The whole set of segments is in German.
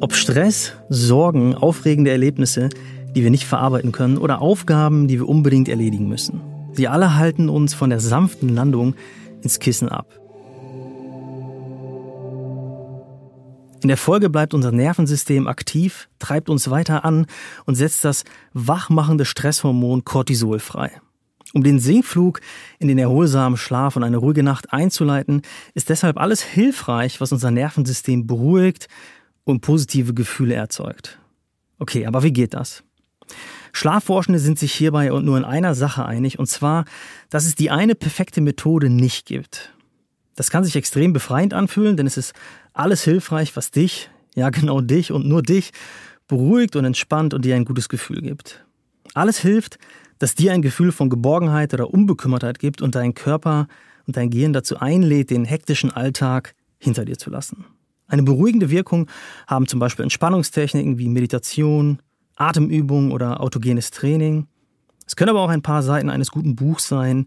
Ob Stress, Sorgen, aufregende Erlebnisse, die wir nicht verarbeiten können oder Aufgaben, die wir unbedingt erledigen müssen. Sie alle halten uns von der sanften Landung ins Kissen ab. In der Folge bleibt unser Nervensystem aktiv, treibt uns weiter an und setzt das wachmachende Stresshormon Cortisol frei. Um den Sinkflug in den erholsamen Schlaf und eine ruhige Nacht einzuleiten, ist deshalb alles hilfreich, was unser Nervensystem beruhigt, und positive Gefühle erzeugt. Okay, aber wie geht das? Schlafforschende sind sich hierbei nur in einer Sache einig, und zwar, dass es die eine perfekte Methode nicht gibt. Das kann sich extrem befreiend anfühlen, denn es ist alles hilfreich, was dich, ja genau dich und nur dich, beruhigt und entspannt und dir ein gutes Gefühl gibt. Alles hilft, dass dir ein Gefühl von Geborgenheit oder Unbekümmertheit gibt und dein Körper und dein Gehirn dazu einlädt, den hektischen Alltag hinter dir zu lassen. Eine beruhigende Wirkung haben zum Beispiel Entspannungstechniken wie Meditation, Atemübungen oder autogenes Training. Es können aber auch ein paar Seiten eines guten Buchs sein,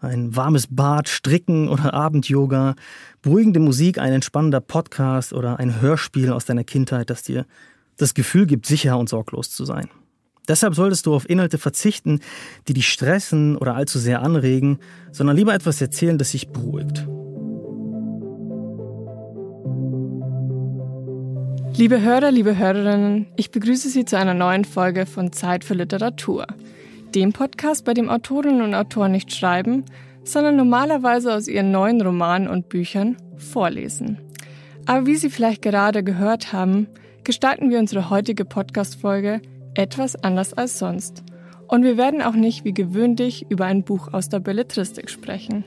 ein warmes Bad, Stricken oder Abendyoga, beruhigende Musik, ein entspannender Podcast oder ein Hörspiel aus deiner Kindheit, das dir das Gefühl gibt, sicher und sorglos zu sein. Deshalb solltest du auf Inhalte verzichten, die dich stressen oder allzu sehr anregen, sondern lieber etwas erzählen, das dich beruhigt. Liebe Hörer, liebe Hörerinnen, ich begrüße Sie zu einer neuen Folge von Zeit für Literatur, dem Podcast, bei dem Autorinnen und Autoren nicht schreiben, sondern normalerweise aus ihren neuen Romanen und Büchern vorlesen. Aber wie Sie vielleicht gerade gehört haben, gestalten wir unsere heutige Podcast-Folge etwas anders als sonst. Und wir werden auch nicht wie gewöhnlich über ein Buch aus der Belletristik sprechen.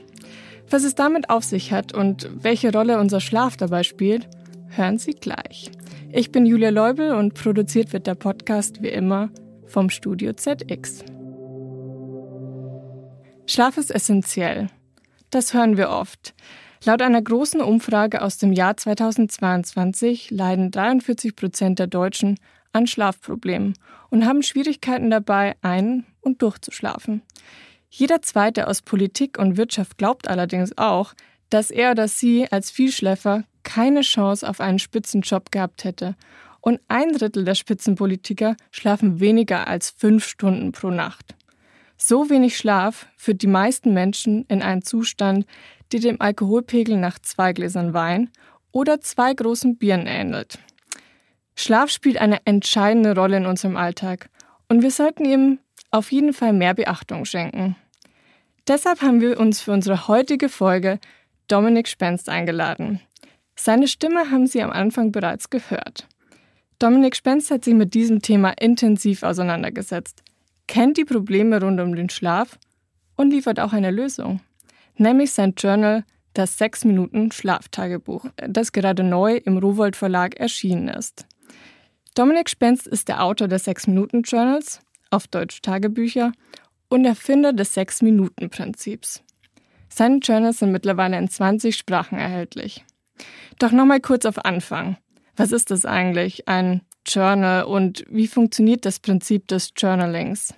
Was es damit auf sich hat und welche Rolle unser Schlaf dabei spielt, hören Sie gleich. Ich bin Julia Leubel und produziert wird der Podcast wie immer vom Studio ZX. Schlaf ist essentiell. Das hören wir oft. Laut einer großen Umfrage aus dem Jahr 2022 leiden 43 Prozent der Deutschen an Schlafproblemen und haben Schwierigkeiten dabei, ein- und durchzuschlafen. Jeder Zweite aus Politik und Wirtschaft glaubt allerdings auch, dass er oder sie als Vielschläfer keine Chance auf einen Spitzenjob gehabt hätte. Und ein Drittel der Spitzenpolitiker schlafen weniger als fünf Stunden pro Nacht. So wenig Schlaf führt die meisten Menschen in einen Zustand, der dem Alkoholpegel nach zwei Gläsern Wein oder zwei großen Bieren ähnelt. Schlaf spielt eine entscheidende Rolle in unserem Alltag und wir sollten ihm auf jeden Fall mehr Beachtung schenken. Deshalb haben wir uns für unsere heutige Folge Dominik Spenst eingeladen. Seine Stimme haben Sie am Anfang bereits gehört. Dominik Spenst hat sich mit diesem Thema intensiv auseinandergesetzt, kennt die Probleme rund um den Schlaf und liefert auch eine Lösung, nämlich sein Journal Das 6 Minuten Schlaftagebuch, das gerade neu im Rowold Verlag erschienen ist. Dominik Spenst ist der Autor des 6 Minuten Journals, auf Deutsch Tagebücher, und Erfinder des 6 Minuten Prinzips. Seine Journals sind mittlerweile in 20 Sprachen erhältlich. Doch nochmal kurz auf Anfang. Was ist das eigentlich, ein Journal und wie funktioniert das Prinzip des Journalings?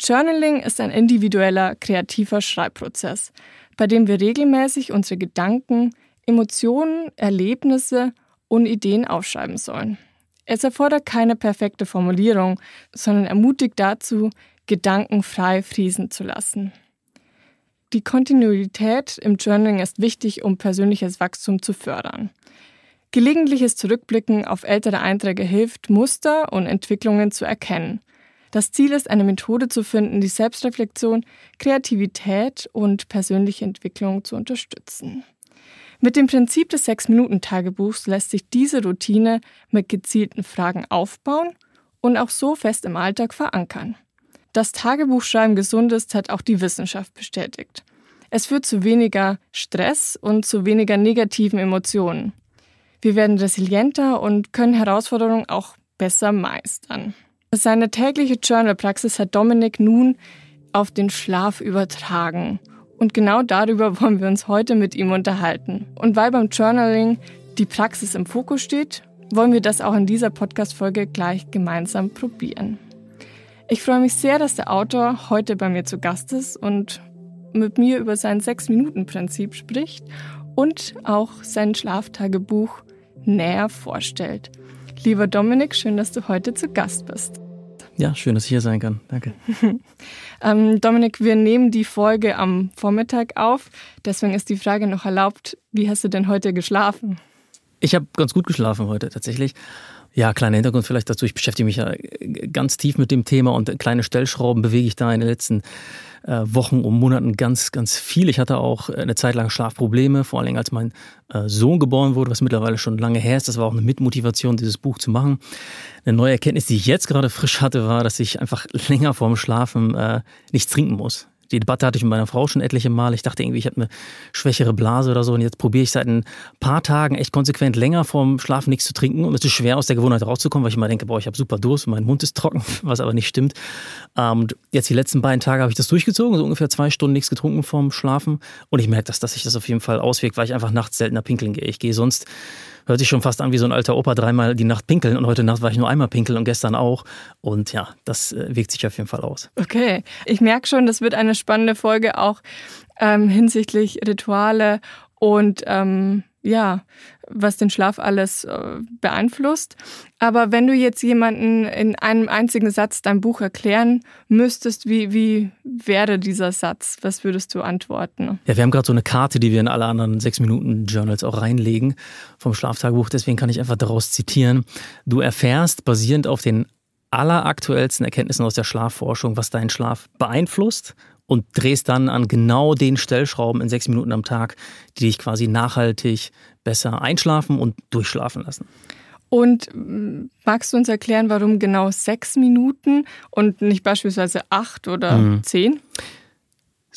Journaling ist ein individueller, kreativer Schreibprozess, bei dem wir regelmäßig unsere Gedanken, Emotionen, Erlebnisse und Ideen aufschreiben sollen. Es erfordert keine perfekte Formulierung, sondern ermutigt dazu, Gedanken frei fließen zu lassen. Die Kontinuität im Journaling ist wichtig, um persönliches Wachstum zu fördern. Gelegentliches Zurückblicken auf ältere Einträge hilft, Muster und Entwicklungen zu erkennen. Das Ziel ist, eine Methode zu finden, die Selbstreflexion, Kreativität und persönliche Entwicklung zu unterstützen. Mit dem Prinzip des Sechs-Minuten-Tagebuchs lässt sich diese Routine mit gezielten Fragen aufbauen und auch so fest im Alltag verankern. Dass Tagebuchschreiben gesund ist, hat auch die Wissenschaft bestätigt. Es führt zu weniger Stress und zu weniger negativen Emotionen. Wir werden resilienter und können Herausforderungen auch besser meistern. Seine tägliche Journal-Praxis hat Dominik nun auf den Schlaf übertragen. Und genau darüber wollen wir uns heute mit ihm unterhalten. Und weil beim Journaling die Praxis im Fokus steht, wollen wir das auch in dieser Podcast-Folge gleich gemeinsam probieren. Ich freue mich sehr, dass der Autor heute bei mir zu Gast ist und mit mir über sein Sechs-Minuten-Prinzip spricht und auch sein Schlaftagebuch näher vorstellt. Lieber Dominik, schön, dass du heute zu Gast bist. Ja, schön, dass ich hier sein kann. Danke. ähm, Dominik, wir nehmen die Folge am Vormittag auf. Deswegen ist die Frage noch erlaubt, wie hast du denn heute geschlafen? Ich habe ganz gut geschlafen heute tatsächlich. Ja, kleiner Hintergrund vielleicht dazu. Ich beschäftige mich ja ganz tief mit dem Thema und kleine Stellschrauben bewege ich da in den letzten äh, Wochen und Monaten ganz, ganz viel. Ich hatte auch eine Zeit lang Schlafprobleme, vor Dingen als mein äh, Sohn geboren wurde, was mittlerweile schon lange her ist. Das war auch eine Mitmotivation, dieses Buch zu machen. Eine neue Erkenntnis, die ich jetzt gerade frisch hatte, war, dass ich einfach länger vorm Schlafen äh, nichts trinken muss. Die Debatte hatte ich mit meiner Frau schon etliche Mal. Ich dachte irgendwie, ich habe eine schwächere Blase oder so. Und jetzt probiere ich seit ein paar Tagen echt konsequent länger vorm Schlafen nichts zu trinken. Und es ist schwer, aus der Gewohnheit rauszukommen, weil ich immer denke, boah, ich habe super Durst und mein Mund ist trocken, was aber nicht stimmt. Ähm, und jetzt die letzten beiden Tage habe ich das durchgezogen, so ungefähr zwei Stunden nichts getrunken vorm Schlafen. Und ich merke, dass, dass sich das auf jeden Fall auswirkt, weil ich einfach nachts seltener pinkeln gehe. Ich gehe sonst hört sich schon fast an wie so ein alter Opa, dreimal die Nacht pinkeln und heute Nacht war ich nur einmal pinkeln und gestern auch. Und ja, das äh, wirkt sich auf jeden Fall aus. Okay, ich merke schon, das wird eine spannende Folge auch ähm, hinsichtlich Rituale und ähm, ja, was den Schlaf alles äh, beeinflusst. Aber wenn du jetzt jemanden in einem einzigen Satz dein Buch erklären müsstest, wie, wie wäre dieser Satz? Was würdest du antworten? Ja, wir haben gerade so eine Karte, die wir in alle anderen sechs Minuten Journals auch reinlegen vom Schlaftagebuch. Deswegen kann ich einfach daraus zitieren. Du erfährst basierend auf den alleraktuellsten Erkenntnissen aus der Schlafforschung, was deinen Schlaf beeinflusst und drehst dann an genau den Stellschrauben in sechs Minuten am Tag, die dich quasi nachhaltig besser einschlafen und durchschlafen lassen. Und mm, magst du uns erklären, warum genau sechs Minuten und nicht beispielsweise acht oder mhm. zehn?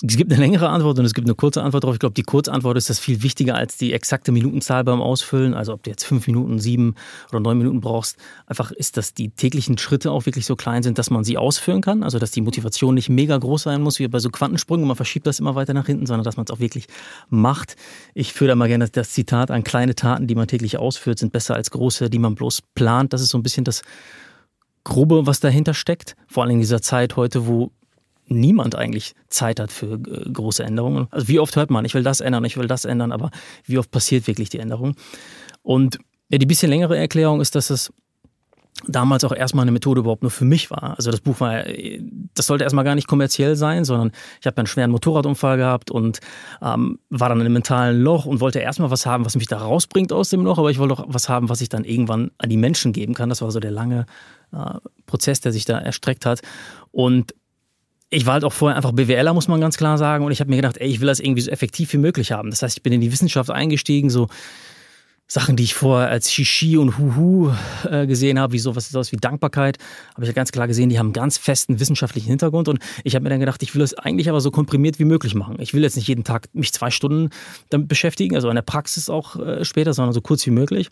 Es gibt eine längere Antwort und es gibt eine kurze Antwort darauf. Ich glaube, die Kurzantwort ist das viel wichtiger als die exakte Minutenzahl beim Ausfüllen. Also ob du jetzt fünf Minuten, sieben oder neun Minuten brauchst. Einfach ist, dass die täglichen Schritte auch wirklich so klein sind, dass man sie ausführen kann. Also dass die Motivation nicht mega groß sein muss, wie bei so Quantensprüngen. Man verschiebt das immer weiter nach hinten, sondern dass man es auch wirklich macht. Ich führe da mal gerne das Zitat an, kleine Taten, die man täglich ausführt, sind besser als große, die man bloß plant. Das ist so ein bisschen das Grobe, was dahinter steckt. Vor allem in dieser Zeit heute, wo niemand eigentlich Zeit hat für äh, große Änderungen. Also wie oft hört man, ich will das ändern, ich will das ändern, aber wie oft passiert wirklich die Änderung? Und ja, die bisschen längere Erklärung ist, dass es damals auch erstmal eine Methode überhaupt nur für mich war. Also das Buch war, das sollte erstmal gar nicht kommerziell sein, sondern ich habe einen schweren Motorradunfall gehabt und ähm, war dann in einem mentalen Loch und wollte erstmal was haben, was mich da rausbringt aus dem Loch, aber ich wollte auch was haben, was ich dann irgendwann an die Menschen geben kann. Das war so der lange äh, Prozess, der sich da erstreckt hat. Und ich war halt auch vorher einfach BWLer, muss man ganz klar sagen. Und ich habe mir gedacht, ey, ich will das irgendwie so effektiv wie möglich haben. Das heißt, ich bin in die Wissenschaft eingestiegen, so Sachen, die ich vorher als Shishi und Huhu äh, gesehen habe, wie sowas, sowas wie Dankbarkeit, habe ich ja ganz klar gesehen, die haben einen ganz festen wissenschaftlichen Hintergrund und ich habe mir dann gedacht, ich will das eigentlich aber so komprimiert wie möglich machen. Ich will jetzt nicht jeden Tag mich zwei Stunden damit beschäftigen, also in der Praxis auch äh, später, sondern so kurz wie möglich.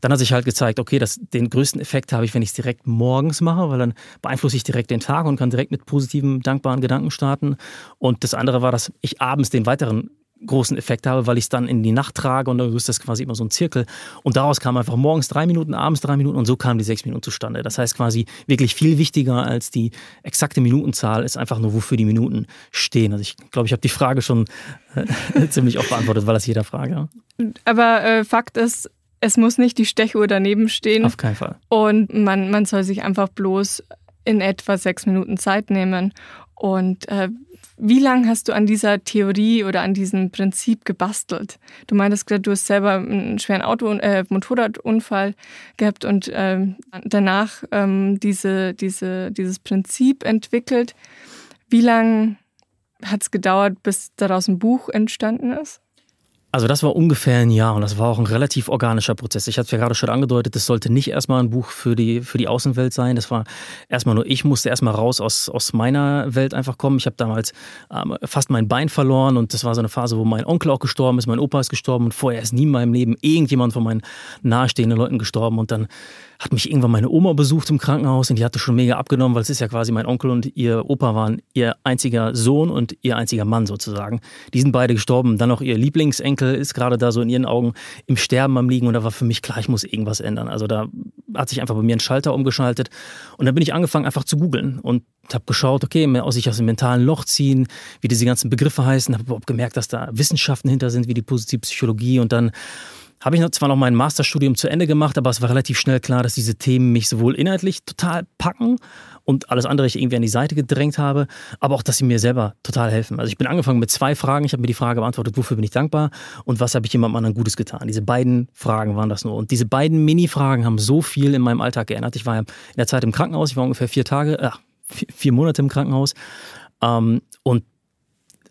Dann hat sich halt gezeigt, okay, das, den größten Effekt habe ich, wenn ich es direkt morgens mache, weil dann beeinflusse ich direkt den Tag und kann direkt mit positiven, dankbaren Gedanken starten. Und das andere war, dass ich abends den weiteren großen Effekt habe, weil ich es dann in die Nacht trage und dann ist das quasi immer so ein Zirkel. Und daraus kam einfach morgens drei Minuten, abends drei Minuten und so kamen die sechs Minuten zustande. Das heißt quasi wirklich viel wichtiger als die exakte Minutenzahl ist einfach nur, wofür die Minuten stehen. Also ich glaube, ich habe die Frage schon äh, ziemlich oft beantwortet, weil das jeder frage. Aber äh, Fakt ist, es muss nicht die Stechuhr daneben stehen. Auf keinen Fall. Und man, man soll sich einfach bloß in etwa sechs Minuten Zeit nehmen. Und äh, wie lange hast du an dieser Theorie oder an diesem Prinzip gebastelt? Du meintest gerade, du hast selber einen schweren Auto, äh, Motorradunfall gehabt und ähm, danach ähm, diese, diese, dieses Prinzip entwickelt. Wie lange hat es gedauert, bis daraus ein Buch entstanden ist? Also das war ungefähr ein Jahr und das war auch ein relativ organischer Prozess. Ich hatte es ja gerade schon angedeutet, das sollte nicht erstmal ein Buch für die, für die Außenwelt sein. Das war erstmal nur, ich musste erstmal raus aus, aus meiner Welt einfach kommen. Ich habe damals ähm, fast mein Bein verloren und das war so eine Phase, wo mein Onkel auch gestorben ist, mein Opa ist gestorben und vorher ist nie in meinem Leben irgendjemand von meinen nahestehenden Leuten gestorben und dann hat mich irgendwann meine Oma besucht im Krankenhaus und die hatte schon mega abgenommen, weil es ist ja quasi mein Onkel und ihr Opa waren ihr einziger Sohn und ihr einziger Mann sozusagen. Die sind beide gestorben. Dann noch ihr Lieblingsenkel ist gerade da so in ihren Augen im Sterben am Liegen und da war für mich klar, ich muss irgendwas ändern. Also da hat sich einfach bei mir ein Schalter umgeschaltet und dann bin ich angefangen einfach zu googeln und habe geschaut, okay, aus sich aus dem mentalen Loch ziehen, wie diese ganzen Begriffe heißen, habe überhaupt gemerkt, dass da Wissenschaften hinter sind, wie die Positivpsychologie und dann habe ich zwar noch mein Masterstudium zu Ende gemacht, aber es war relativ schnell klar, dass diese Themen mich sowohl inhaltlich total packen und alles andere ich irgendwie an die Seite gedrängt habe, aber auch, dass sie mir selber total helfen. Also ich bin angefangen mit zwei Fragen. Ich habe mir die Frage beantwortet, wofür bin ich dankbar und was habe ich jemandem anderen Gutes getan. Diese beiden Fragen waren das nur. Und diese beiden Mini-Fragen haben so viel in meinem Alltag geändert. Ich war ja in der Zeit im Krankenhaus, ich war ungefähr vier Tage, äh, vier, vier Monate im Krankenhaus. Ähm, und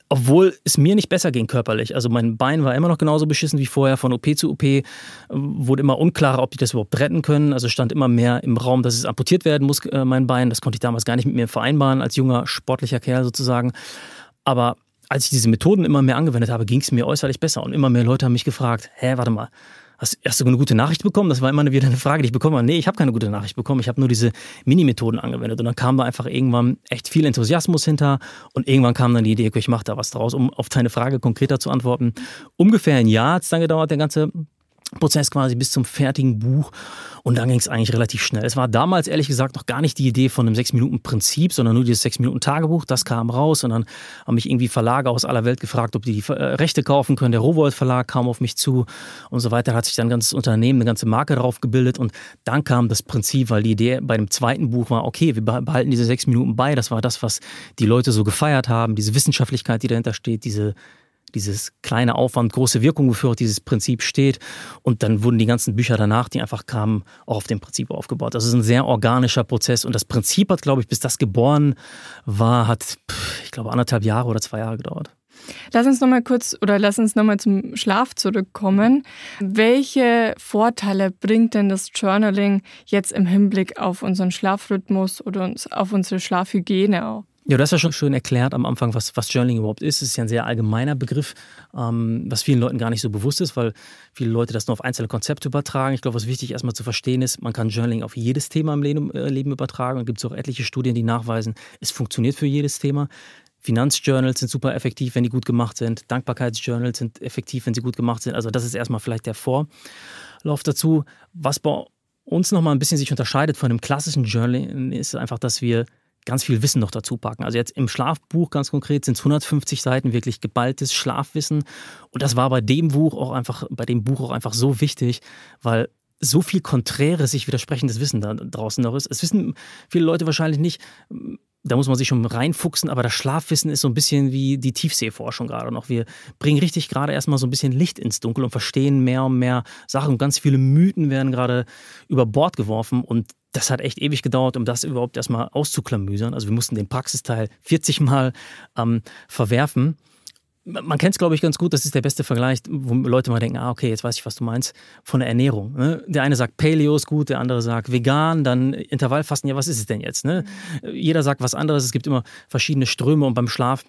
obwohl es mir nicht besser ging körperlich. Also mein Bein war immer noch genauso beschissen wie vorher. Von OP zu OP wurde immer unklarer, ob die das überhaupt retten können. Also stand immer mehr im Raum, dass es amputiert werden muss, äh, mein Bein. Das konnte ich damals gar nicht mit mir vereinbaren, als junger sportlicher Kerl sozusagen. Aber als ich diese Methoden immer mehr angewendet habe, ging es mir äußerlich besser. Und immer mehr Leute haben mich gefragt, hä, warte mal, Hast, hast, du eine gute Nachricht bekommen? Das war immer wieder eine Frage, die ich bekommen habe. Nee, ich habe keine gute Nachricht bekommen. Ich habe nur diese Mini-Methoden angewendet. Und dann kam da einfach irgendwann echt viel Enthusiasmus hinter. Und irgendwann kam dann die Idee, okay, ich mache da was draus, um auf deine Frage konkreter zu antworten. Ungefähr ein Jahr hat es dann gedauert, der ganze Prozess quasi bis zum fertigen Buch. Und dann ging es eigentlich relativ schnell. Es war damals ehrlich gesagt noch gar nicht die Idee von einem 6-Minuten-Prinzip, sondern nur dieses 6-Minuten-Tagebuch. Das kam raus und dann haben mich irgendwie Verlage aus aller Welt gefragt, ob die die äh, Rechte kaufen können. Der Rowold Verlag kam auf mich zu und so weiter. Da hat sich dann ein ganzes Unternehmen, eine ganze Marke drauf gebildet und dann kam das Prinzip, weil die Idee bei dem zweiten Buch war, okay, wir behalten diese sechs Minuten bei. Das war das, was die Leute so gefeiert haben, diese Wissenschaftlichkeit, die dahinter steht, diese dieses kleine Aufwand, große Wirkung, wofür auch dieses Prinzip steht. Und dann wurden die ganzen Bücher danach, die einfach kamen, auch auf dem Prinzip aufgebaut. Das ist ein sehr organischer Prozess. Und das Prinzip hat, glaube ich, bis das geboren war, hat, ich glaube, anderthalb Jahre oder zwei Jahre gedauert. Lass uns nochmal kurz oder lass uns nochmal zum Schlaf zurückkommen. Welche Vorteile bringt denn das Journaling jetzt im Hinblick auf unseren Schlafrhythmus oder auf unsere Schlafhygiene auch? Ja, du hast ja schon schön erklärt am Anfang, was, was Journaling überhaupt ist. Es ist ja ein sehr allgemeiner Begriff, ähm, was vielen Leuten gar nicht so bewusst ist, weil viele Leute das nur auf einzelne Konzepte übertragen. Ich glaube, was wichtig erstmal zu verstehen ist, man kann Journaling auf jedes Thema im Leben, äh, Leben übertragen. Und gibt es auch etliche Studien, die nachweisen, es funktioniert für jedes Thema. Finanzjournals sind super effektiv, wenn die gut gemacht sind. Dankbarkeitsjournals sind effektiv, wenn sie gut gemacht sind. Also das ist erstmal vielleicht der Vorlauf dazu. Was bei uns nochmal ein bisschen sich unterscheidet von dem klassischen Journaling, ist einfach, dass wir ganz viel Wissen noch dazu packen. Also jetzt im Schlafbuch ganz konkret sind es 150 Seiten wirklich geballtes Schlafwissen. Und das war bei dem Buch auch einfach, bei dem Buch auch einfach so wichtig, weil so viel konträres, sich widersprechendes Wissen da draußen noch ist. Es wissen viele Leute wahrscheinlich nicht. Da muss man sich schon reinfuchsen, aber das Schlafwissen ist so ein bisschen wie die Tiefseeforschung gerade noch. Wir bringen richtig gerade erstmal so ein bisschen Licht ins Dunkel und verstehen mehr und mehr Sachen. Und ganz viele Mythen werden gerade über Bord geworfen. Und das hat echt ewig gedauert, um das überhaupt erstmal auszuklamüsern. Also wir mussten den Praxisteil 40 Mal ähm, verwerfen. Man kennt es, glaube ich, ganz gut. Das ist der beste Vergleich, wo Leute mal denken, ah, okay, jetzt weiß ich, was du meinst, von der Ernährung. Ne? Der eine sagt Paleo ist gut, der andere sagt vegan, dann Intervallfasten. Ja, was ist es denn jetzt? Ne? Jeder sagt was anderes. Es gibt immer verschiedene Ströme und beim Schlaf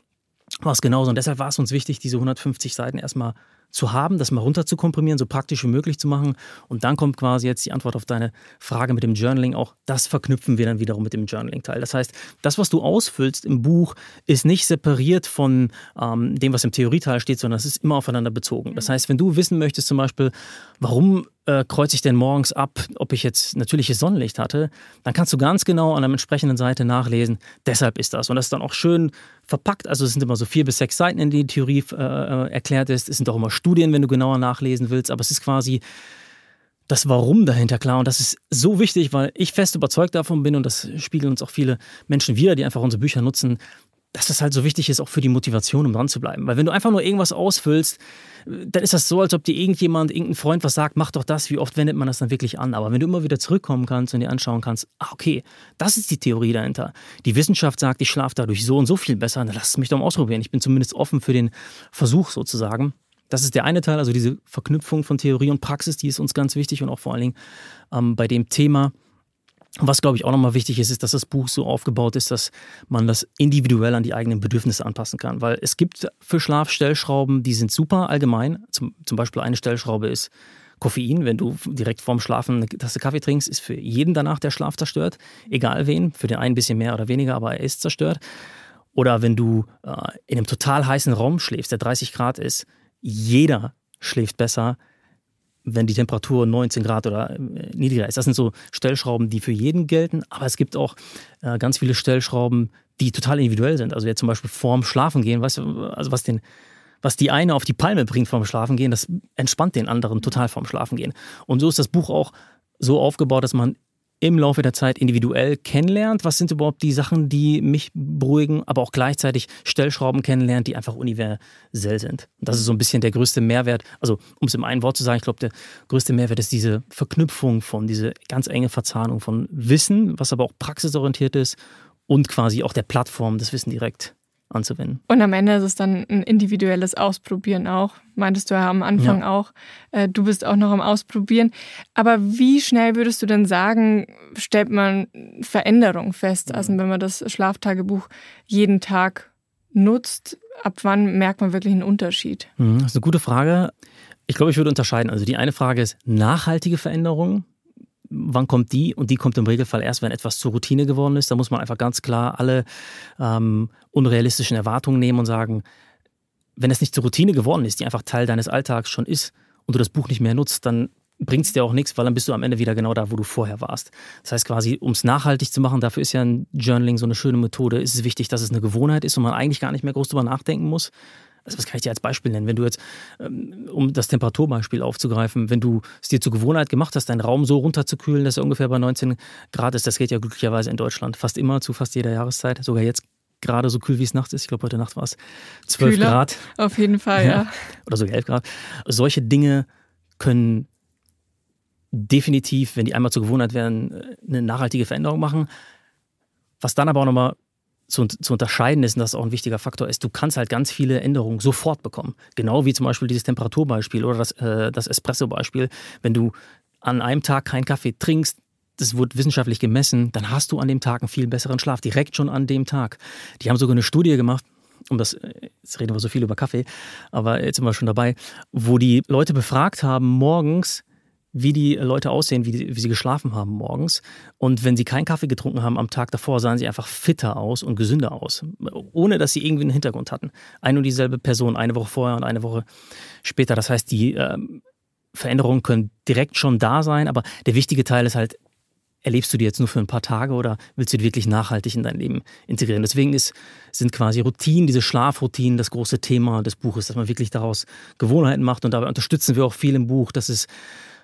war es genauso. Und deshalb war es uns wichtig, diese 150 Seiten erstmal zu haben, das mal runter zu komprimieren, so praktisch wie möglich zu machen. Und dann kommt quasi jetzt die Antwort auf deine Frage mit dem Journaling. Auch das verknüpfen wir dann wiederum mit dem Journaling-Teil. Das heißt, das, was du ausfüllst im Buch, ist nicht separiert von ähm, dem, was im Theorieteil steht, sondern es ist immer aufeinander bezogen. Das heißt, wenn du wissen möchtest, zum Beispiel, warum äh, kreuze ich denn morgens ab, ob ich jetzt natürliches Sonnenlicht hatte, dann kannst du ganz genau an der entsprechenden Seite nachlesen, deshalb ist das. Und das ist dann auch schön verpackt. Also es sind immer so vier bis sechs Seiten, in denen die Theorie äh, äh, erklärt ist. Es sind auch immer Studien, wenn du genauer nachlesen willst, aber es ist quasi das Warum dahinter klar. Und das ist so wichtig, weil ich fest überzeugt davon bin und das spiegeln uns auch viele Menschen wieder, die einfach unsere Bücher nutzen, dass das halt so wichtig ist, auch für die Motivation, um dran zu bleiben. Weil wenn du einfach nur irgendwas ausfüllst, dann ist das so, als ob dir irgendjemand, irgendein Freund was sagt, mach doch das, wie oft wendet man das dann wirklich an? Aber wenn du immer wieder zurückkommen kannst und dir anschauen kannst, ah, okay, das ist die Theorie dahinter. Die Wissenschaft sagt, ich schlafe dadurch so und so viel besser, dann lass es mich doch mal ausprobieren. Ich bin zumindest offen für den Versuch sozusagen. Das ist der eine Teil, also diese Verknüpfung von Theorie und Praxis, die ist uns ganz wichtig und auch vor allen Dingen ähm, bei dem Thema, was, glaube ich, auch nochmal wichtig ist, ist, dass das Buch so aufgebaut ist, dass man das individuell an die eigenen Bedürfnisse anpassen kann. Weil es gibt für Schlaf Stellschrauben, die sind super allgemein. Zum, zum Beispiel eine Stellschraube ist Koffein. Wenn du direkt vorm Schlafen eine Tasse Kaffee trinkst, ist für jeden danach der Schlaf zerstört. Egal wen. Für den einen ein bisschen mehr oder weniger, aber er ist zerstört. Oder wenn du äh, in einem total heißen Raum schläfst, der 30 Grad ist, jeder schläft besser, wenn die Temperatur 19 Grad oder äh, niedriger ist. Das sind so Stellschrauben, die für jeden gelten, aber es gibt auch äh, ganz viele Stellschrauben, die total individuell sind. Also wer zum Beispiel vorm Schlafen gehen, weißt du, also was den was die eine auf die Palme bringt vom Schlafengehen, das entspannt den anderen total vom Schlafengehen. Und so ist das Buch auch so aufgebaut, dass man im Laufe der Zeit individuell kennenlernt, was sind überhaupt die Sachen, die mich beruhigen, aber auch gleichzeitig Stellschrauben kennenlernt, die einfach universell sind. Das ist so ein bisschen der größte Mehrwert. Also, um es im einen Wort zu sagen, ich glaube, der größte Mehrwert ist diese Verknüpfung von, diese ganz enge Verzahnung von Wissen, was aber auch praxisorientiert ist und quasi auch der Plattform, das Wissen direkt anzuwenden. Und am Ende ist es dann ein individuelles Ausprobieren auch. Meintest du ja am Anfang ja. auch. Äh, du bist auch noch am Ausprobieren. Aber wie schnell würdest du denn sagen, stellt man Veränderungen fest? Also wenn man das Schlaftagebuch jeden Tag nutzt, ab wann merkt man wirklich einen Unterschied? Mhm, das ist eine gute Frage. Ich glaube, ich würde unterscheiden. Also die eine Frage ist nachhaltige Veränderungen wann kommt die? Und die kommt im Regelfall erst, wenn etwas zur Routine geworden ist. Da muss man einfach ganz klar alle ähm, unrealistischen Erwartungen nehmen und sagen, wenn es nicht zur Routine geworden ist, die einfach Teil deines Alltags schon ist und du das Buch nicht mehr nutzt, dann bringt es dir auch nichts, weil dann bist du am Ende wieder genau da, wo du vorher warst. Das heißt quasi, um es nachhaltig zu machen, dafür ist ja ein Journaling so eine schöne Methode, ist es wichtig, dass es eine Gewohnheit ist und man eigentlich gar nicht mehr groß drüber nachdenken muss. Also was kann ich dir als Beispiel nennen? Wenn du jetzt, ähm, um das Temperaturbeispiel aufzugreifen, wenn du es dir zur Gewohnheit gemacht hast, deinen Raum so runterzukühlen, dass er ungefähr bei 19 Grad ist, das geht ja glücklicherweise in Deutschland fast immer zu fast jeder Jahreszeit, sogar jetzt gerade so kühl wie es nachts ist. Ich glaube, heute Nacht war es 12 Kühler, Grad. Auf jeden Fall, ja. ja. Oder sogar 11 Grad. Solche Dinge können definitiv, wenn die einmal zur Gewohnheit werden, eine nachhaltige Veränderung machen. Was dann aber auch nochmal zu, zu unterscheiden ist, und das auch ein wichtiger Faktor ist, du kannst halt ganz viele Änderungen sofort bekommen. Genau wie zum Beispiel dieses Temperaturbeispiel oder das, äh, das Espresso-Beispiel. Wenn du an einem Tag keinen Kaffee trinkst, das wurde wissenschaftlich gemessen, dann hast du an dem Tag einen viel besseren Schlaf, direkt schon an dem Tag. Die haben sogar eine Studie gemacht, um das, jetzt reden wir so viel über Kaffee, aber jetzt sind wir schon dabei, wo die Leute befragt haben morgens, wie die Leute aussehen, wie, wie, sie geschlafen haben morgens. Und wenn sie keinen Kaffee getrunken haben am Tag davor, sahen sie einfach fitter aus und gesünder aus, ohne dass sie irgendwie einen Hintergrund hatten. Eine und dieselbe Person, eine Woche vorher und eine Woche später. Das heißt, die äh, Veränderungen können direkt schon da sein, aber der wichtige Teil ist halt, erlebst du die jetzt nur für ein paar Tage oder willst du die wirklich nachhaltig in dein Leben integrieren? Deswegen ist, sind quasi Routinen, diese Schlafroutinen das große Thema des Buches, dass man wirklich daraus Gewohnheiten macht und dabei unterstützen wir auch viel im Buch, dass es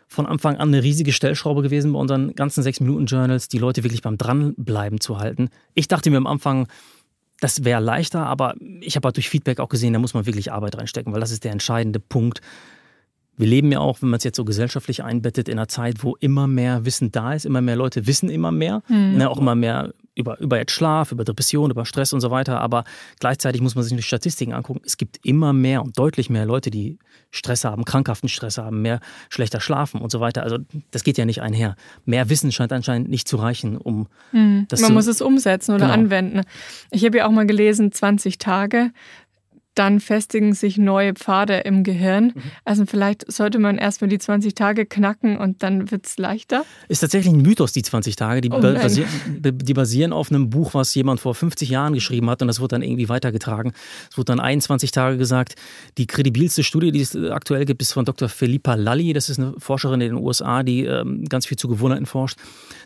von Anfang an eine riesige Stellschraube gewesen bei unseren ganzen 6-Minuten-Journals, die Leute wirklich beim Dranbleiben zu halten. Ich dachte mir am Anfang, das wäre leichter, aber ich habe halt durch Feedback auch gesehen, da muss man wirklich Arbeit reinstecken, weil das ist der entscheidende Punkt. Wir leben ja auch, wenn man es jetzt so gesellschaftlich einbettet, in einer Zeit, wo immer mehr Wissen da ist, immer mehr Leute wissen immer mehr, mhm. ne, auch immer mehr über, über jetzt Schlaf, über Depression, über Stress und so weiter. Aber gleichzeitig muss man sich die Statistiken angucken. Es gibt immer mehr und deutlich mehr Leute, die Stress haben, krankhaften Stress haben, mehr schlechter schlafen und so weiter. Also das geht ja nicht einher. Mehr Wissen scheint anscheinend nicht zu reichen, um mhm. das Man zu, muss es umsetzen oder genau. anwenden. Ich habe ja auch mal gelesen, 20 Tage dann festigen sich neue Pfade im Gehirn. Mhm. Also vielleicht sollte man erstmal die 20 Tage knacken und dann wird es leichter. Ist tatsächlich ein Mythos, die 20 Tage. Die, oh basieren, die, basieren, auf einem Buch, was jemand vor 50 Jahren geschrieben hat und das wurde dann irgendwie weitergetragen. Es wurde dann 21 Tage gesagt. Die kredibilste Studie, die es aktuell gibt, ist von Dr. Philippa Lalli. Das ist eine Forscherin in den USA, die ähm, ganz viel zu Gewohnheiten forscht.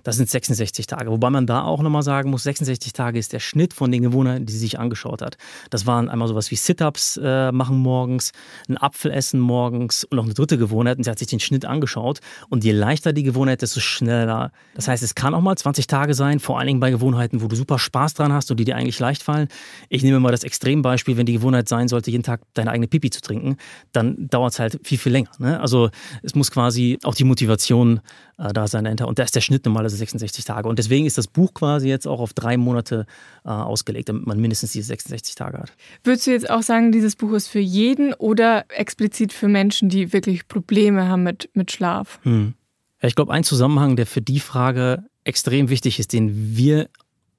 Das sind 66 Tage. Wobei man da auch nochmal sagen muss, 66 Tage ist der Schnitt von den Gewohnheiten, die sie sich angeschaut hat. Das waren einmal sowas wie Sit Sit-Ups äh, machen morgens, einen Apfel essen morgens und noch eine dritte Gewohnheit. Und sie hat sich den Schnitt angeschaut. Und je leichter die Gewohnheit, desto schneller. Das heißt, es kann auch mal 20 Tage sein, vor allen Dingen bei Gewohnheiten, wo du super Spaß dran hast und die dir eigentlich leicht fallen. Ich nehme mal das Extrembeispiel, wenn die Gewohnheit sein sollte, jeden Tag deine eigene Pipi zu trinken, dann dauert es halt viel, viel länger. Ne? Also es muss quasi auch die Motivation äh, da sein dahinter. Und da ist der Schnitt normalerweise 66 Tage. Und deswegen ist das Buch quasi jetzt auch auf drei Monate äh, ausgelegt, damit man mindestens diese 66 Tage hat. Würdest du jetzt auch sagen, dieses Buch ist für jeden oder explizit für Menschen, die wirklich Probleme haben mit, mit Schlaf? Hm. Ja, ich glaube, ein Zusammenhang, der für die Frage extrem wichtig ist, den wir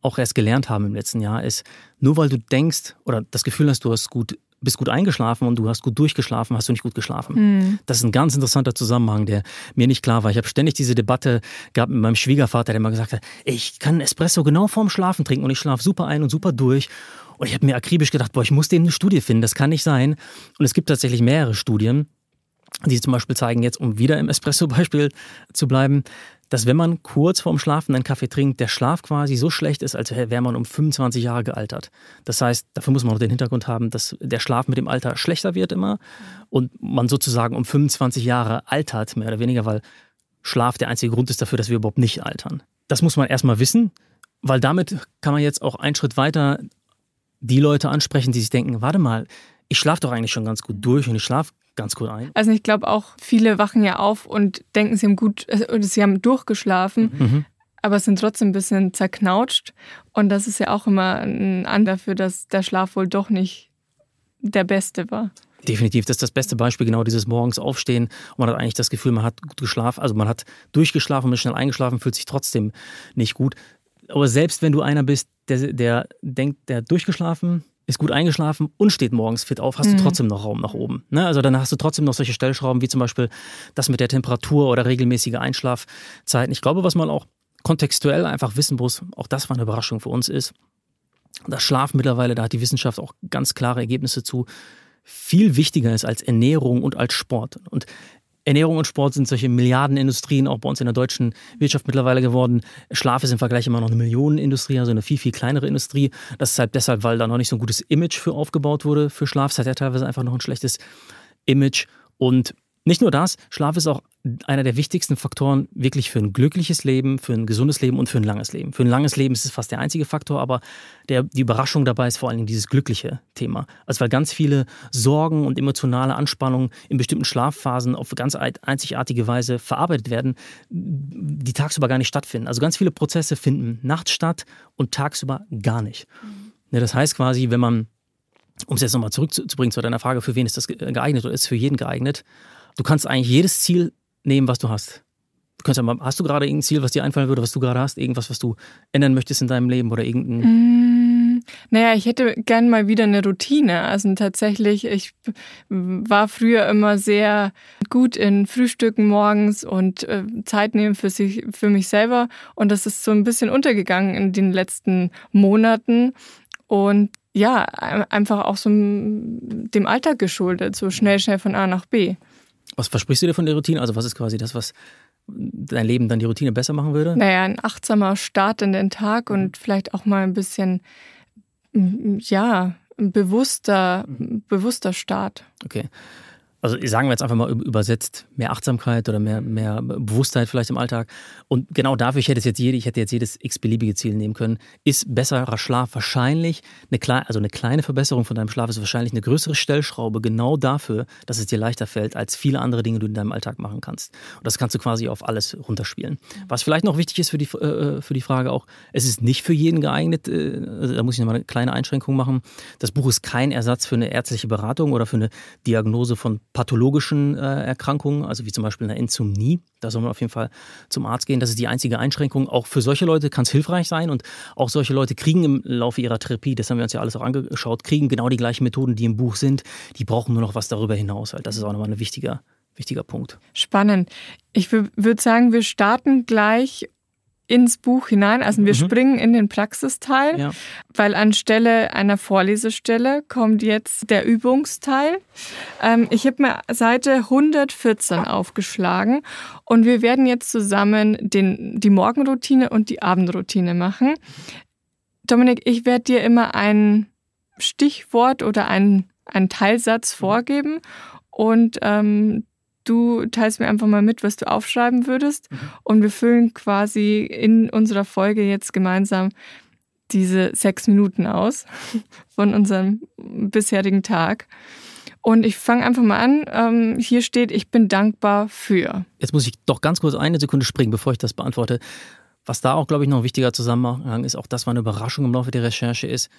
auch erst gelernt haben im letzten Jahr, ist, nur weil du denkst oder das Gefühl hast, du hast gut bist gut eingeschlafen und du hast gut durchgeschlafen, hast du nicht gut geschlafen. Mhm. Das ist ein ganz interessanter Zusammenhang, der mir nicht klar war. Ich habe ständig diese Debatte gehabt mit meinem Schwiegervater, der immer gesagt hat, ich kann Espresso genau vorm Schlafen trinken und ich schlafe super ein und super durch. Und ich habe mir akribisch gedacht, boah, ich muss dem eine Studie finden, das kann nicht sein. Und es gibt tatsächlich mehrere Studien, die zum Beispiel zeigen, jetzt um wieder im Espresso-Beispiel zu bleiben, dass wenn man kurz vorm Schlafen einen Kaffee trinkt, der Schlaf quasi so schlecht ist, als wäre man um 25 Jahre gealtert. Das heißt, dafür muss man noch den Hintergrund haben, dass der Schlaf mit dem Alter schlechter wird immer und man sozusagen um 25 Jahre altert, mehr oder weniger, weil Schlaf der einzige Grund ist dafür, dass wir überhaupt nicht altern. Das muss man erstmal wissen, weil damit kann man jetzt auch einen Schritt weiter die Leute ansprechen, die sich denken, warte mal, ich schlafe doch eigentlich schon ganz gut durch und ich schlafe ganz gut ein. Also ich glaube auch, viele wachen ja auf und denken, sie haben gut, oder sie haben durchgeschlafen, mhm. aber sind trotzdem ein bisschen zerknautscht. Und das ist ja auch immer ein An dafür, dass der Schlaf wohl doch nicht der beste war. Definitiv, das ist das beste Beispiel, genau dieses morgens aufstehen und man hat eigentlich das Gefühl, man hat gut geschlafen, also man hat durchgeschlafen, man ist schnell eingeschlafen, fühlt sich trotzdem nicht gut. Aber selbst wenn du einer bist, der, der denkt, der hat durchgeschlafen, ist gut eingeschlafen und steht morgens fit auf, hast mhm. du trotzdem noch Raum nach oben. Ne? Also dann hast du trotzdem noch solche Stellschrauben wie zum Beispiel das mit der Temperatur oder regelmäßige Einschlafzeiten. Ich glaube, was man auch kontextuell einfach wissen muss, auch das war eine Überraschung für uns ist, dass Schlaf mittlerweile, da hat die Wissenschaft auch ganz klare Ergebnisse zu, viel wichtiger ist als Ernährung und als Sport. Und Ernährung und Sport sind solche Milliardenindustrien auch bei uns in der deutschen Wirtschaft mittlerweile geworden. Schlaf ist im Vergleich immer noch eine Millionenindustrie, also eine viel, viel kleinere Industrie. Das ist halt deshalb, weil da noch nicht so ein gutes Image für aufgebaut wurde für Schlaf. Es hat ja teilweise einfach noch ein schlechtes Image. Und nicht nur das, Schlaf ist auch einer der wichtigsten Faktoren wirklich für ein glückliches Leben, für ein gesundes Leben und für ein langes Leben. Für ein langes Leben ist es fast der einzige Faktor, aber der, die Überraschung dabei ist vor allen Dingen dieses glückliche Thema. Also weil ganz viele Sorgen und emotionale Anspannungen in bestimmten Schlafphasen auf ganz einzigartige Weise verarbeitet werden, die tagsüber gar nicht stattfinden. Also ganz viele Prozesse finden nachts statt und tagsüber gar nicht. Mhm. Das heißt quasi, wenn man, um es jetzt nochmal zurückzubringen zu deiner Frage, für wen ist das geeignet oder ist es für jeden geeignet? Du kannst eigentlich jedes Ziel nehmen, was du hast. Du kannst ja hast du gerade irgendein Ziel, was dir einfallen würde, was du gerade hast? Irgendwas, was du ändern möchtest in deinem Leben oder irgendein. Mm, naja, ich hätte gern mal wieder eine Routine. Also tatsächlich, ich war früher immer sehr gut in Frühstücken morgens und äh, Zeit nehmen für, sich, für mich selber. Und das ist so ein bisschen untergegangen in den letzten Monaten. Und ja, einfach auch so dem Alltag geschuldet, so schnell, schnell von A nach B. Was versprichst du dir von der Routine? Also was ist quasi das, was dein Leben dann die Routine besser machen würde? Naja, ein achtsamer Start in den Tag und mhm. vielleicht auch mal ein bisschen, ja, ein bewusster, mhm. bewusster Start. Okay also sagen wir jetzt einfach mal übersetzt, mehr Achtsamkeit oder mehr, mehr Bewusstheit vielleicht im Alltag. Und genau dafür, ich hätte jetzt jede, ich hätte jetzt jedes x-beliebige Ziel nehmen können, ist besserer Schlaf wahrscheinlich eine kleine, also eine kleine Verbesserung von deinem Schlaf ist wahrscheinlich eine größere Stellschraube genau dafür, dass es dir leichter fällt, als viele andere Dinge, die du in deinem Alltag machen kannst. Und das kannst du quasi auf alles runterspielen. Was vielleicht noch wichtig ist für die, äh, für die Frage auch, es ist nicht für jeden geeignet, äh, also da muss ich nochmal eine kleine Einschränkung machen. Das Buch ist kein Ersatz für eine ärztliche Beratung oder für eine Diagnose von pathologischen äh, Erkrankungen, also wie zum Beispiel eine Enzymnie. Da soll man auf jeden Fall zum Arzt gehen. Das ist die einzige Einschränkung. Auch für solche Leute kann es hilfreich sein und auch solche Leute kriegen im Laufe ihrer Therapie, das haben wir uns ja alles auch angeschaut, kriegen genau die gleichen Methoden, die im Buch sind. Die brauchen nur noch was darüber hinaus. Das ist auch nochmal ein wichtiger, wichtiger Punkt. Spannend. Ich würde sagen, wir starten gleich ins Buch hinein. Also wir mhm. springen in den Praxisteil, ja. weil anstelle einer Vorlesestelle kommt jetzt der Übungsteil. Ähm, ich habe mir Seite 114 aufgeschlagen und wir werden jetzt zusammen den, die Morgenroutine und die Abendroutine machen. Dominik, ich werde dir immer ein Stichwort oder einen, einen Teilsatz vorgeben und ähm, du teilst mir einfach mal mit, was du aufschreiben würdest. Mhm. Und wir füllen quasi in unserer Folge jetzt gemeinsam diese sechs Minuten aus von unserem bisherigen Tag. Und ich fange einfach mal an. Ähm, hier steht, ich bin dankbar für. Jetzt muss ich doch ganz kurz eine Sekunde springen, bevor ich das beantworte. Was da auch, glaube ich, noch ein wichtiger Zusammenhang ist, auch das war eine Überraschung im Laufe der Recherche, ist,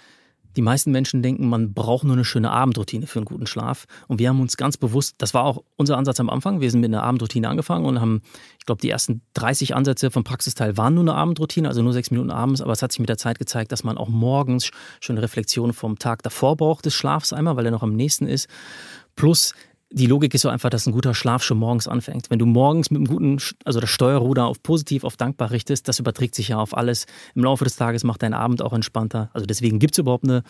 die meisten Menschen denken, man braucht nur eine schöne Abendroutine für einen guten Schlaf. Und wir haben uns ganz bewusst, das war auch unser Ansatz am Anfang, wir sind mit einer Abendroutine angefangen und haben, ich glaube, die ersten 30 Ansätze vom Praxisteil waren nur eine Abendroutine, also nur sechs Minuten abends. Aber es hat sich mit der Zeit gezeigt, dass man auch morgens schon eine Reflexion vom Tag davor braucht des Schlafs einmal, weil er noch am nächsten ist. Plus die Logik ist so einfach, dass ein guter Schlaf schon morgens anfängt. Wenn du morgens mit einem guten, also das Steuerruder auf positiv, auf dankbar richtest, das überträgt sich ja auf alles. Im Laufe des Tages macht dein Abend auch entspannter. Also deswegen gibt es überhaupt eine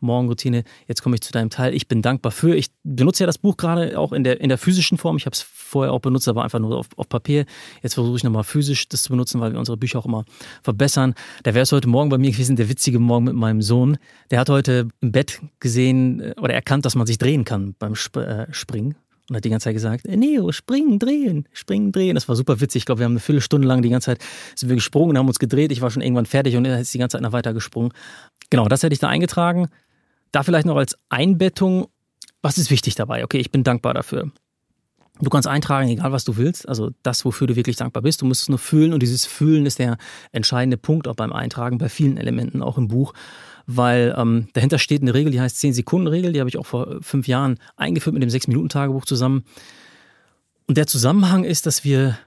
Morgenroutine. Jetzt komme ich zu deinem Teil. Ich bin dankbar für. Ich benutze ja das Buch gerade auch in der, in der physischen Form. Ich habe es vorher auch benutzt, aber einfach nur auf, auf Papier. Jetzt versuche ich nochmal physisch das zu benutzen, weil wir unsere Bücher auch immer verbessern. Da wäre es heute Morgen bei mir gewesen, der witzige Morgen mit meinem Sohn. Der hat heute im Bett gesehen äh, oder erkannt, dass man sich drehen kann beim äh, Springen und hat die ganze Zeit gesagt, äh, Neo, springen, drehen, springen, drehen. Das war super witzig. Ich glaube, wir haben eine Viertelstunde lang die ganze Zeit sind wir gesprungen, haben uns gedreht. Ich war schon irgendwann fertig und er ist die ganze Zeit noch weiter gesprungen. Genau, das hätte ich da eingetragen. Da vielleicht noch als Einbettung, was ist wichtig dabei? Okay, ich bin dankbar dafür. Du kannst eintragen, egal was du willst, also das, wofür du wirklich dankbar bist. Du musst es nur fühlen und dieses Fühlen ist der entscheidende Punkt auch beim Eintragen, bei vielen Elementen, auch im Buch weil ähm, dahinter steht eine Regel, die heißt 10-Sekunden-Regel, die habe ich auch vor fünf Jahren eingeführt mit dem 6-Minuten-Tagebuch zusammen. Und der Zusammenhang ist, dass wir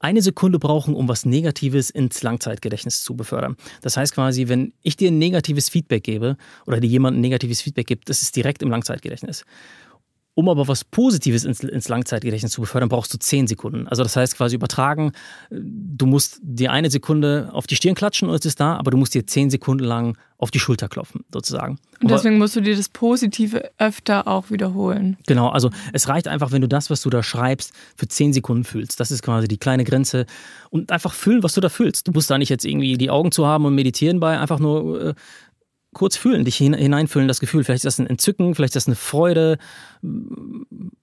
eine Sekunde brauchen, um was Negatives ins Langzeitgedächtnis zu befördern. Das heißt quasi, wenn ich dir ein negatives Feedback gebe oder dir jemand ein negatives Feedback gibt, das ist direkt im Langzeitgedächtnis. Um aber was Positives ins, ins, Langzeitgedächtnis zu befördern, brauchst du zehn Sekunden. Also das heißt quasi übertragen, du musst dir eine Sekunde auf die Stirn klatschen und es ist da, aber du musst dir zehn Sekunden lang auf die Schulter klopfen, sozusagen. Und deswegen musst du dir das Positive öfter auch wiederholen. Genau, also es reicht einfach, wenn du das, was du da schreibst, für zehn Sekunden fühlst. Das ist quasi die kleine Grenze. Und einfach fühlen, was du da fühlst. Du musst da nicht jetzt irgendwie die Augen zu haben und meditieren bei, einfach nur äh, kurz fühlen, dich hineinfühlen, das Gefühl. Vielleicht ist das ein Entzücken, vielleicht ist das eine Freude.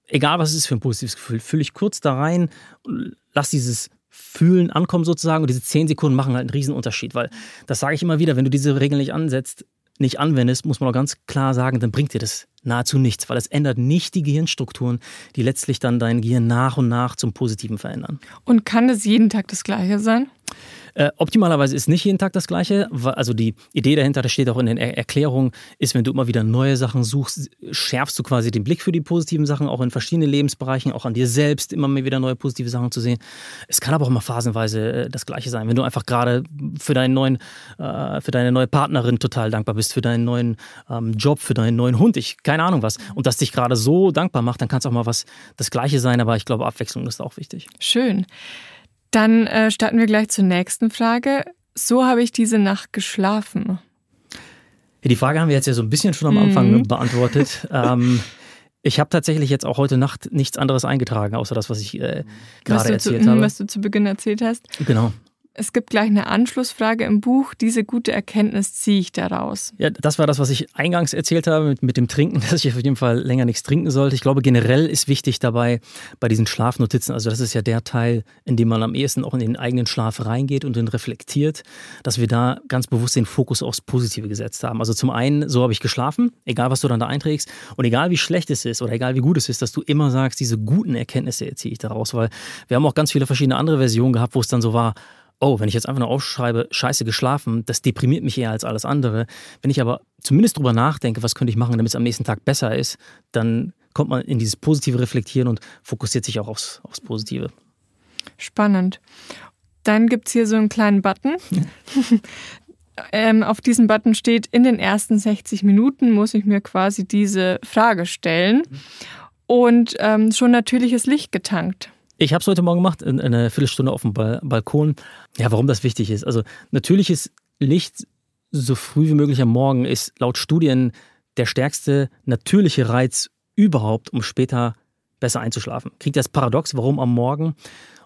Egal, was es ist für ein positives Gefühl. Fühle ich kurz da rein und lass dieses Fühlen ankommen sozusagen. Und diese zehn Sekunden machen halt einen riesen Unterschied, weil das sage ich immer wieder, wenn du diese Regeln nicht ansetzt, nicht anwendest, muss man auch ganz klar sagen, dann bringt dir das nahezu nichts, weil es ändert nicht die Gehirnstrukturen, die letztlich dann dein Gehirn nach und nach zum Positiven verändern. Und kann das jeden Tag das Gleiche sein? Äh, optimalerweise ist nicht jeden Tag das Gleiche. Also die Idee dahinter, das steht auch in den er Erklärungen, ist, wenn du immer wieder neue Sachen suchst, schärfst du quasi den Blick für die positiven Sachen, auch in verschiedenen Lebensbereichen, auch an dir selbst immer wieder neue positive Sachen zu sehen. Es kann aber auch mal phasenweise äh, das Gleiche sein. Wenn du einfach gerade für äh, für deine neue Partnerin total dankbar bist, für deinen neuen ähm, Job, für deinen neuen Hund, ich keine Ahnung was, und das dich gerade so dankbar macht, dann kann es auch mal was das Gleiche sein. Aber ich glaube, Abwechslung ist auch wichtig. Schön. Dann äh, starten wir gleich zur nächsten Frage. So habe ich diese Nacht geschlafen. Ja, die Frage haben wir jetzt ja so ein bisschen schon am Anfang mhm. beantwortet. ähm, ich habe tatsächlich jetzt auch heute Nacht nichts anderes eingetragen, außer das, was ich äh, gerade erzählt zu, habe. Was du zu Beginn erzählt hast. Genau. Es gibt gleich eine Anschlussfrage im Buch. Diese gute Erkenntnis ziehe ich daraus. Ja, das war das, was ich eingangs erzählt habe mit, mit dem Trinken, dass ich auf jeden Fall länger nichts trinken sollte. Ich glaube, generell ist wichtig dabei bei diesen Schlafnotizen, also das ist ja der Teil, in dem man am ehesten auch in den eigenen Schlaf reingeht und den reflektiert, dass wir da ganz bewusst den Fokus aufs Positive gesetzt haben. Also zum einen, so habe ich geschlafen, egal was du dann da einträgst und egal wie schlecht es ist oder egal wie gut es ist, dass du immer sagst, diese guten Erkenntnisse ziehe ich daraus, weil wir haben auch ganz viele verschiedene andere Versionen gehabt, wo es dann so war, oh, wenn ich jetzt einfach nur aufschreibe, scheiße geschlafen, das deprimiert mich eher als alles andere. Wenn ich aber zumindest drüber nachdenke, was könnte ich machen, damit es am nächsten Tag besser ist, dann kommt man in dieses positive Reflektieren und fokussiert sich auch aufs, aufs Positive. Spannend. Dann gibt es hier so einen kleinen Button. ähm, auf diesem Button steht, in den ersten 60 Minuten muss ich mir quasi diese Frage stellen und ähm, schon natürliches Licht getankt. Ich habe es heute Morgen gemacht, in, in eine Viertelstunde auf dem Balkon. Ja, warum das wichtig ist. Also natürliches Licht so früh wie möglich am Morgen ist laut Studien der stärkste natürliche Reiz überhaupt, um später besser einzuschlafen. Kriegt das Paradox, warum am Morgen?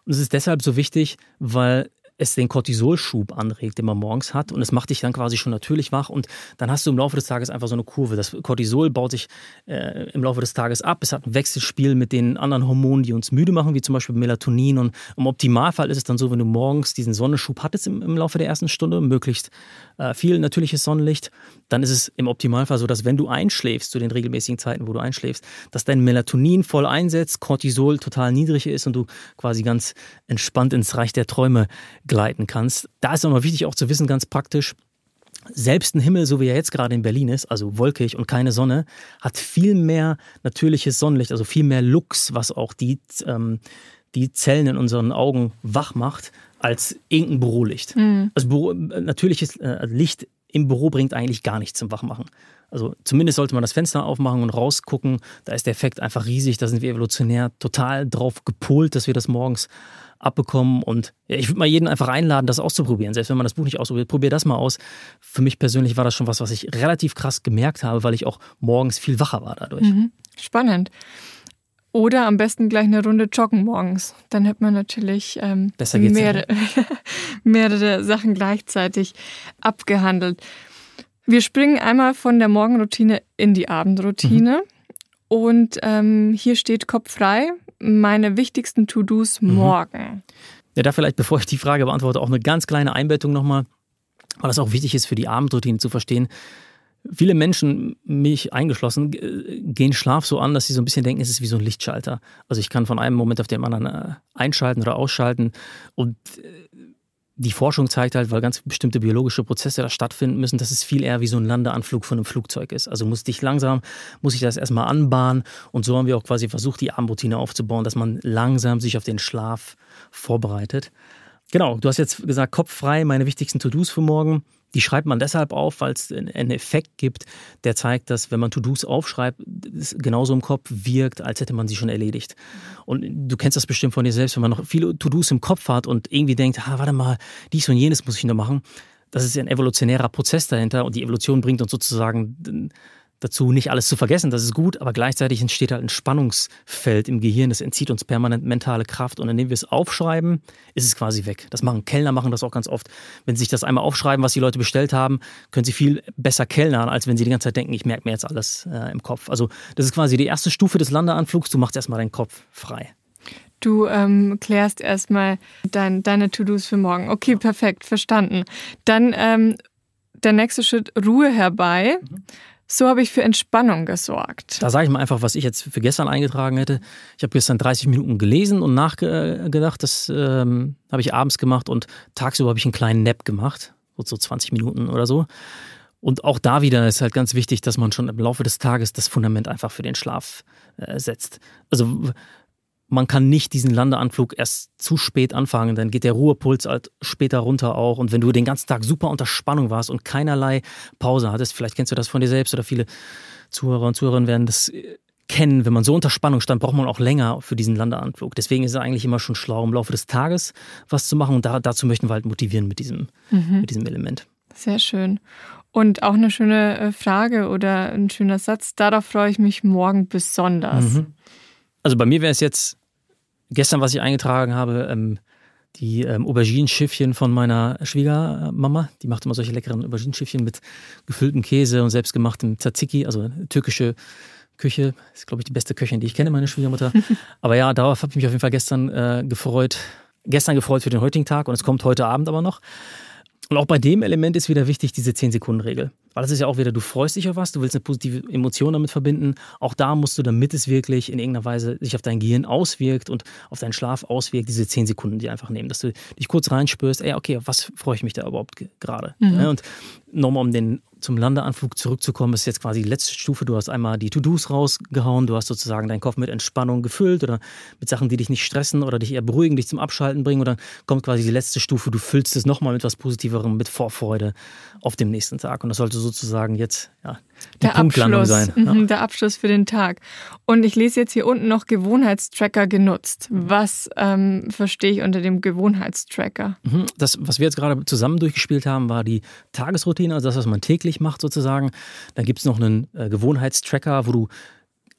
Und es ist deshalb so wichtig, weil es den Cortisolschub anregt, den man morgens hat und es macht dich dann quasi schon natürlich wach und dann hast du im Laufe des Tages einfach so eine Kurve. Das Cortisol baut sich äh, im Laufe des Tages ab. Es hat ein Wechselspiel mit den anderen Hormonen, die uns müde machen, wie zum Beispiel Melatonin und im Optimalfall ist es dann so, wenn du morgens diesen Sonnenschub hattest im, im Laufe der ersten Stunde, möglichst äh, viel natürliches Sonnenlicht, dann ist es im Optimalfall so, dass wenn du einschläfst, zu den regelmäßigen Zeiten, wo du einschläfst, dass dein Melatonin voll einsetzt, Cortisol total niedrig ist und du quasi ganz entspannt ins Reich der Träume gleiten kannst. Da ist nochmal wichtig auch zu wissen, ganz praktisch, selbst ein Himmel, so wie er jetzt gerade in Berlin ist, also wolkig und keine Sonne, hat viel mehr natürliches Sonnenlicht, also viel mehr Lux, was auch die, ähm, die Zellen in unseren Augen wach macht, als irgendein Bürolicht. Mhm. Also Büro, natürliches äh, Licht im Büro bringt eigentlich gar nichts zum Wachmachen. Also zumindest sollte man das Fenster aufmachen und rausgucken. Da ist der Effekt einfach riesig. Da sind wir evolutionär total drauf gepolt, dass wir das morgens abbekommen. Und ich würde mal jeden einfach einladen, das auszuprobieren. Selbst wenn man das Buch nicht ausprobiert, probier das mal aus. Für mich persönlich war das schon was, was ich relativ krass gemerkt habe, weil ich auch morgens viel wacher war dadurch. Mhm. Spannend. Oder am besten gleich eine Runde joggen morgens. Dann hat man natürlich ähm, mehrere, mehrere Sachen gleichzeitig abgehandelt. Wir springen einmal von der Morgenroutine in die Abendroutine. Mhm. Und ähm, hier steht Kopf frei, meine wichtigsten To-Dos mhm. morgen. Ja, da vielleicht, bevor ich die Frage beantworte, auch eine ganz kleine Einbettung nochmal, weil das auch wichtig ist für die Abendroutine zu verstehen. Viele Menschen, mich eingeschlossen, gehen Schlaf so an, dass sie so ein bisschen denken, es ist wie so ein Lichtschalter. Also ich kann von einem Moment auf den anderen äh, einschalten oder ausschalten. Und äh, die Forschung zeigt halt, weil ganz bestimmte biologische Prozesse da stattfinden müssen, dass es viel eher wie so ein Landeanflug von einem Flugzeug ist. Also muss dich langsam, muss ich das erstmal anbahnen. Und so haben wir auch quasi versucht, die Abendroutine aufzubauen, dass man langsam sich auf den Schlaf vorbereitet. Genau, du hast jetzt gesagt, Kopf frei, meine wichtigsten To-Dos für morgen. Die schreibt man deshalb auf, weil es einen Effekt gibt, der zeigt, dass wenn man To-Dos aufschreibt, es genauso im Kopf wirkt, als hätte man sie schon erledigt. Und du kennst das bestimmt von dir selbst, wenn man noch viele To-Dos im Kopf hat und irgendwie denkt, ah, warte mal, dies und jenes muss ich noch machen. Das ist ein evolutionärer Prozess dahinter und die Evolution bringt uns sozusagen dazu, nicht alles zu vergessen, das ist gut, aber gleichzeitig entsteht halt ein Spannungsfeld im Gehirn, das entzieht uns permanent mentale Kraft und indem wir es aufschreiben, ist es quasi weg. Das machen Kellner machen das auch ganz oft. Wenn sie sich das einmal aufschreiben, was die Leute bestellt haben, können sie viel besser kellnern, als wenn sie die ganze Zeit denken, ich merke mir jetzt alles äh, im Kopf. Also das ist quasi die erste Stufe des Landeanflugs, du machst erstmal deinen Kopf frei. Du ähm, klärst erstmal dein, deine To-Dos für morgen. Okay, perfekt, verstanden. Dann ähm, der nächste Schritt, Ruhe herbei. Mhm. So habe ich für Entspannung gesorgt. Da sage ich mal einfach, was ich jetzt für gestern eingetragen hätte. Ich habe gestern 30 Minuten gelesen und nachgedacht. Das ähm, habe ich abends gemacht und tagsüber habe ich einen kleinen Nap gemacht. So 20 Minuten oder so. Und auch da wieder ist halt ganz wichtig, dass man schon im Laufe des Tages das Fundament einfach für den Schlaf äh, setzt. Also man kann nicht diesen Landeanflug erst zu spät anfangen, dann geht der Ruhepuls halt später runter auch. Und wenn du den ganzen Tag super unter Spannung warst und keinerlei Pause hattest, vielleicht kennst du das von dir selbst oder viele Zuhörer und Zuhörerinnen werden das äh, kennen, wenn man so unter Spannung stand, braucht man auch länger für diesen Landeanflug. Deswegen ist es eigentlich immer schon schlau, im Laufe des Tages was zu machen. Und da, dazu möchten wir halt motivieren mit diesem, mhm. mit diesem Element. Sehr schön. Und auch eine schöne äh, Frage oder ein schöner Satz. Darauf freue ich mich morgen besonders. Mhm. Also bei mir wäre es jetzt gestern, was ich eingetragen habe, ähm, die ähm, Aubergineschiffchen von meiner Schwiegermama. Die macht immer solche leckeren Aubergineschiffchen mit gefülltem Käse und selbstgemachtem Tzatziki, also türkische Küche. Das ist, glaube ich, die beste Köchin, die ich kenne, meine Schwiegermutter. aber ja, darauf habe ich mich auf jeden Fall gestern äh, gefreut. Gestern gefreut für den heutigen Tag und es kommt heute Abend aber noch. Und auch bei dem Element ist wieder wichtig diese 10-Sekunden-Regel. Weil das ist ja auch wieder, du freust dich auf was, du willst eine positive Emotion damit verbinden. Auch da musst du, damit es wirklich in irgendeiner Weise sich auf dein Gehirn auswirkt und auf deinen Schlaf auswirkt, diese zehn Sekunden die einfach nehmen. Dass du dich kurz reinspürst, ey, okay, was freue ich mich da überhaupt gerade? Mhm. Und nochmal um den zum Landeanflug zurückzukommen, ist jetzt quasi die letzte Stufe. Du hast einmal die To-Dos rausgehauen, du hast sozusagen deinen Kopf mit Entspannung gefüllt oder mit Sachen, die dich nicht stressen oder dich eher beruhigen, dich zum Abschalten bringen. Und dann kommt quasi die letzte Stufe, du füllst es nochmal mit was Positiverem, mit Vorfreude auf dem nächsten Tag. Und das sollte sozusagen jetzt ja, die der Punktlandung Abschluss, sein. Ja. Mhm, der Abschluss für den Tag. Und ich lese jetzt hier unten noch Gewohnheitstracker genutzt. Was ähm, verstehe ich unter dem Gewohnheitstracker? Mhm, das, was wir jetzt gerade zusammen durchgespielt haben, war die Tagesroutine, also das, was man täglich macht sozusagen. Dann gibt es noch einen äh, Gewohnheitstracker, wo du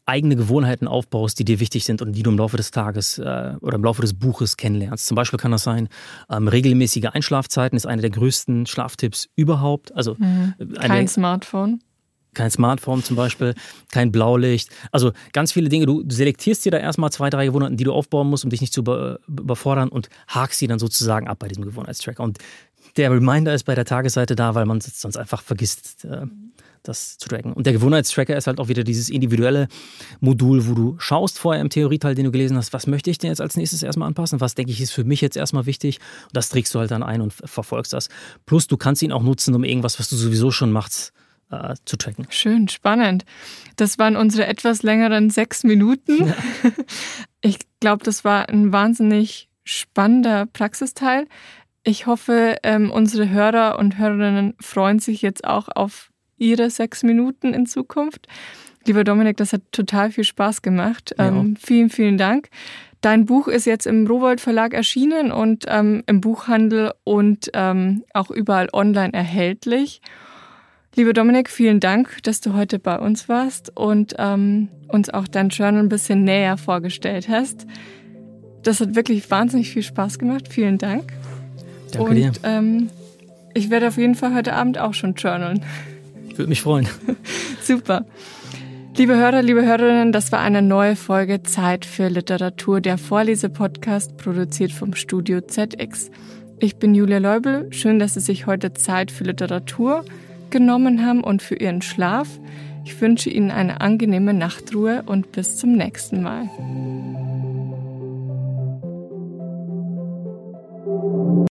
eigene Gewohnheiten aufbaust, die dir wichtig sind und die du im Laufe des Tages äh, oder im Laufe des Buches kennenlernst. Zum Beispiel kann das sein, ähm, regelmäßige Einschlafzeiten ist einer der größten Schlaftipps überhaupt. Also mhm. kein Smartphone kein Smartphone zum Beispiel, kein Blaulicht. Also ganz viele Dinge. Du selektierst dir da erstmal zwei, drei Gewohnheiten, die du aufbauen musst, um dich nicht zu überfordern und hakst sie dann sozusagen ab bei diesem Gewohnheitstracker. Und der Reminder ist bei der Tagesseite da, weil man sonst einfach vergisst, äh, das zu tracken. Und der Gewohnheitstracker ist halt auch wieder dieses individuelle Modul, wo du schaust vorher im Theorieteil, den du gelesen hast, was möchte ich denn jetzt als nächstes erstmal anpassen, was denke ich ist für mich jetzt erstmal wichtig. Und das trägst du halt dann ein und verfolgst das. Plus du kannst ihn auch nutzen, um irgendwas, was du sowieso schon machst, äh, zu tracken. Schön, spannend. Das waren unsere etwas längeren sechs Minuten. Ja. Ich glaube, das war ein wahnsinnig spannender Praxisteil. Ich hoffe, ähm, unsere Hörer und Hörerinnen freuen sich jetzt auch auf ihre sechs Minuten in Zukunft. Lieber Dominik, das hat total viel Spaß gemacht. Ähm, vielen, vielen Dank. Dein Buch ist jetzt im Rowold Verlag erschienen und ähm, im Buchhandel und ähm, auch überall online erhältlich. Lieber Dominik, vielen Dank, dass du heute bei uns warst und ähm, uns auch dein Journal ein bisschen näher vorgestellt hast. Das hat wirklich wahnsinnig viel Spaß gemacht. Vielen Dank. Danke und dir. Ähm, ich werde auf jeden Fall heute Abend auch schon journalen. Würde mich freuen. Super. Liebe Hörer, liebe Hörerinnen, das war eine neue Folge Zeit für Literatur, der Vorlesepodcast, produziert vom Studio ZX. Ich bin Julia Leubel. Schön, dass Sie sich heute Zeit für Literatur genommen haben und für Ihren Schlaf. Ich wünsche Ihnen eine angenehme Nachtruhe und bis zum nächsten Mal.